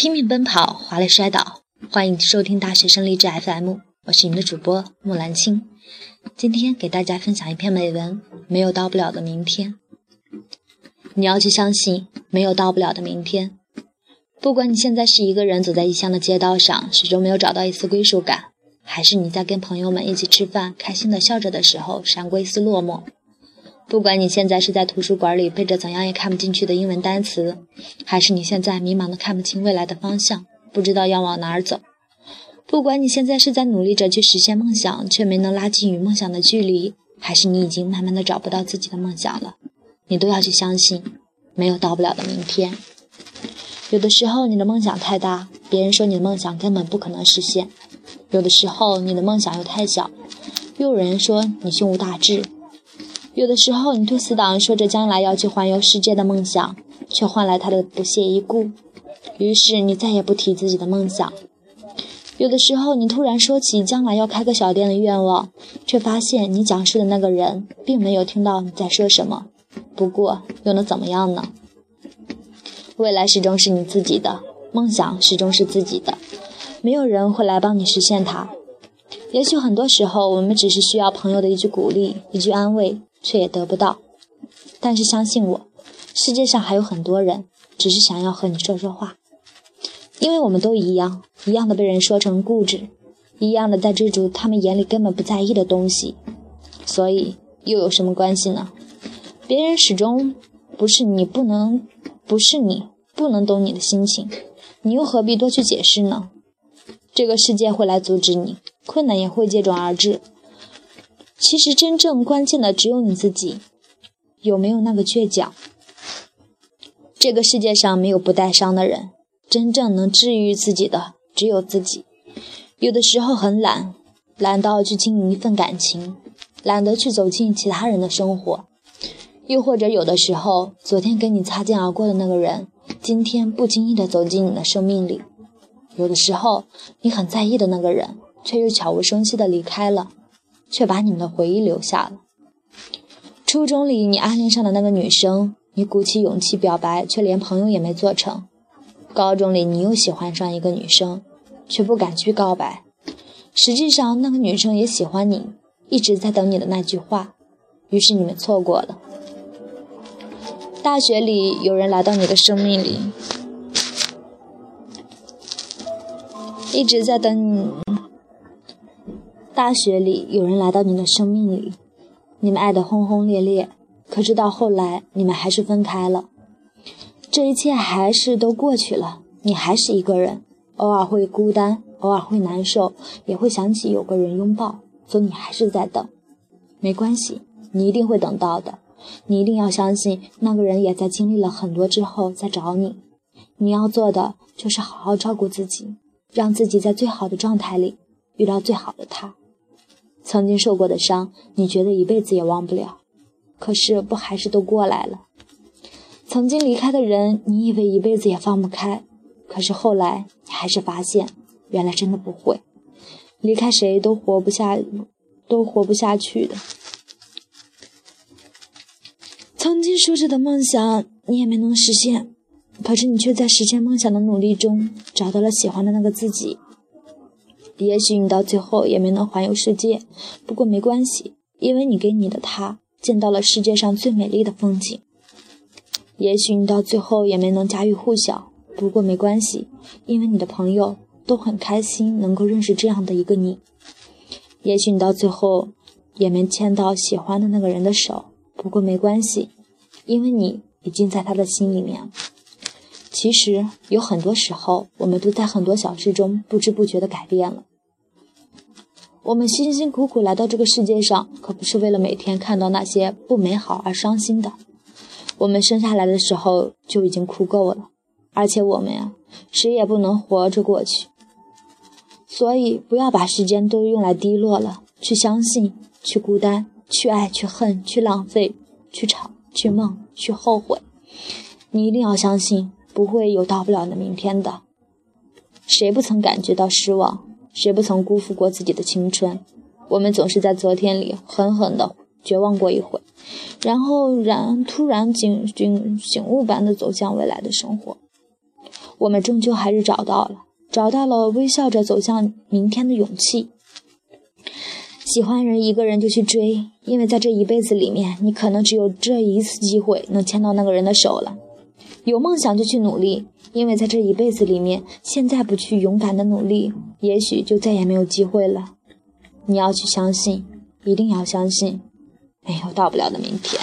拼命奔跑，华丽摔倒。欢迎收听大学生励志 FM，我是你们的主播木兰青。今天给大家分享一篇美文：没有到不了的明天。你要去相信，没有到不了的明天。不管你现在是一个人走在异乡的街道上，始终没有找到一丝归属感，还是你在跟朋友们一起吃饭，开心的笑着的时候，闪过一丝落寞。不管你现在是在图书馆里背着怎样也看不进去的英文单词，还是你现在迷茫的看不清未来的方向，不知道要往哪儿走；不管你现在是在努力着去实现梦想，却没能拉近与梦想的距离，还是你已经慢慢的找不到自己的梦想了，你都要去相信，没有到不了的明天。有的时候你的梦想太大，别人说你的梦想根本不可能实现；有的时候你的梦想又太小，又有人说你胸无大志。有的时候，你对死党说着将来要去环游世界的梦想，却换来他的不屑一顾。于是你再也不提自己的梦想。有的时候，你突然说起将来要开个小店的愿望，却发现你讲述的那个人并没有听到你在说什么。不过又能怎么样呢？未来始终是你自己的，梦想始终是自己的，没有人会来帮你实现它。也许很多时候，我们只是需要朋友的一句鼓励，一句安慰。却也得不到，但是相信我，世界上还有很多人，只是想要和你说说话，因为我们都一样，一样的被人说成固执，一样的在追逐他们眼里根本不在意的东西，所以又有什么关系呢？别人始终不是你不能，不是你不能懂你的心情，你又何必多去解释呢？这个世界会来阻止你，困难也会接踵而至。其实真正关键的只有你自己，有没有那个倔强？这个世界上没有不带伤的人，真正能治愈自己的只有自己。有的时候很懒，懒到去经营一份感情，懒得去走进其他人的生活。又或者有的时候，昨天跟你擦肩而过的那个人，今天不经意的走进你的生命里。有的时候，你很在意的那个人，却又悄无声息的离开了。却把你们的回忆留下了。初中里你暗恋上的那个女生，你鼓起勇气表白，却连朋友也没做成。高中里你又喜欢上一个女生，却不敢去告白。实际上那个女生也喜欢你，一直在等你的那句话，于是你们错过了。大学里有人来到你的生命里，一直在等你。大学里有人来到你的生命里，你们爱得轰轰烈烈，可是到后来你们还是分开了。这一切还是都过去了，你还是一个人，偶尔会孤单，偶尔会难受，也会想起有个人拥抱，所以你还是在等。没关系，你一定会等到的。你一定要相信，那个人也在经历了很多之后再找你。你要做的就是好好照顾自己，让自己在最好的状态里遇到最好的他。曾经受过的伤，你觉得一辈子也忘不了，可是不还是都过来了？曾经离开的人，你以为一辈子也放不开，可是后来你还是发现，原来真的不会。离开谁都活不下，都活不下去的。曾经说着的梦想，你也没能实现，可是你却在实现梦想的努力中，找到了喜欢的那个自己。也许你到最后也没能环游世界，不过没关系，因为你给你的他见到了世界上最美丽的风景。也许你到最后也没能家喻户晓，不过没关系，因为你的朋友都很开心能够认识这样的一个你。也许你到最后也没牵到喜欢的那个人的手，不过没关系，因为你已经在他的心里面。其实有很多时候，我们都在很多小事中不知不觉地改变了。我们辛辛苦苦来到这个世界上，可不是为了每天看到那些不美好而伤心的。我们生下来的时候就已经哭够了，而且我们呀，谁也不能活着过去。所以，不要把时间都用来低落了，去相信，去孤单，去爱，去恨，去浪费，去吵，去梦，去后悔。你一定要相信，不会有到不了的明天的。谁不曾感觉到失望？谁不曾辜负过自己的青春？我们总是在昨天里狠狠地绝望过一回，然后然突然警醒醒悟般的走向未来的生活。我们终究还是找到了，找到了微笑着走向明天的勇气。喜欢人一个人就去追，因为在这一辈子里面，你可能只有这一次机会能牵到那个人的手了。有梦想就去努力，因为在这一辈子里面，现在不去勇敢的努力，也许就再也没有机会了。你要去相信，一定要相信，没有到不了的明天。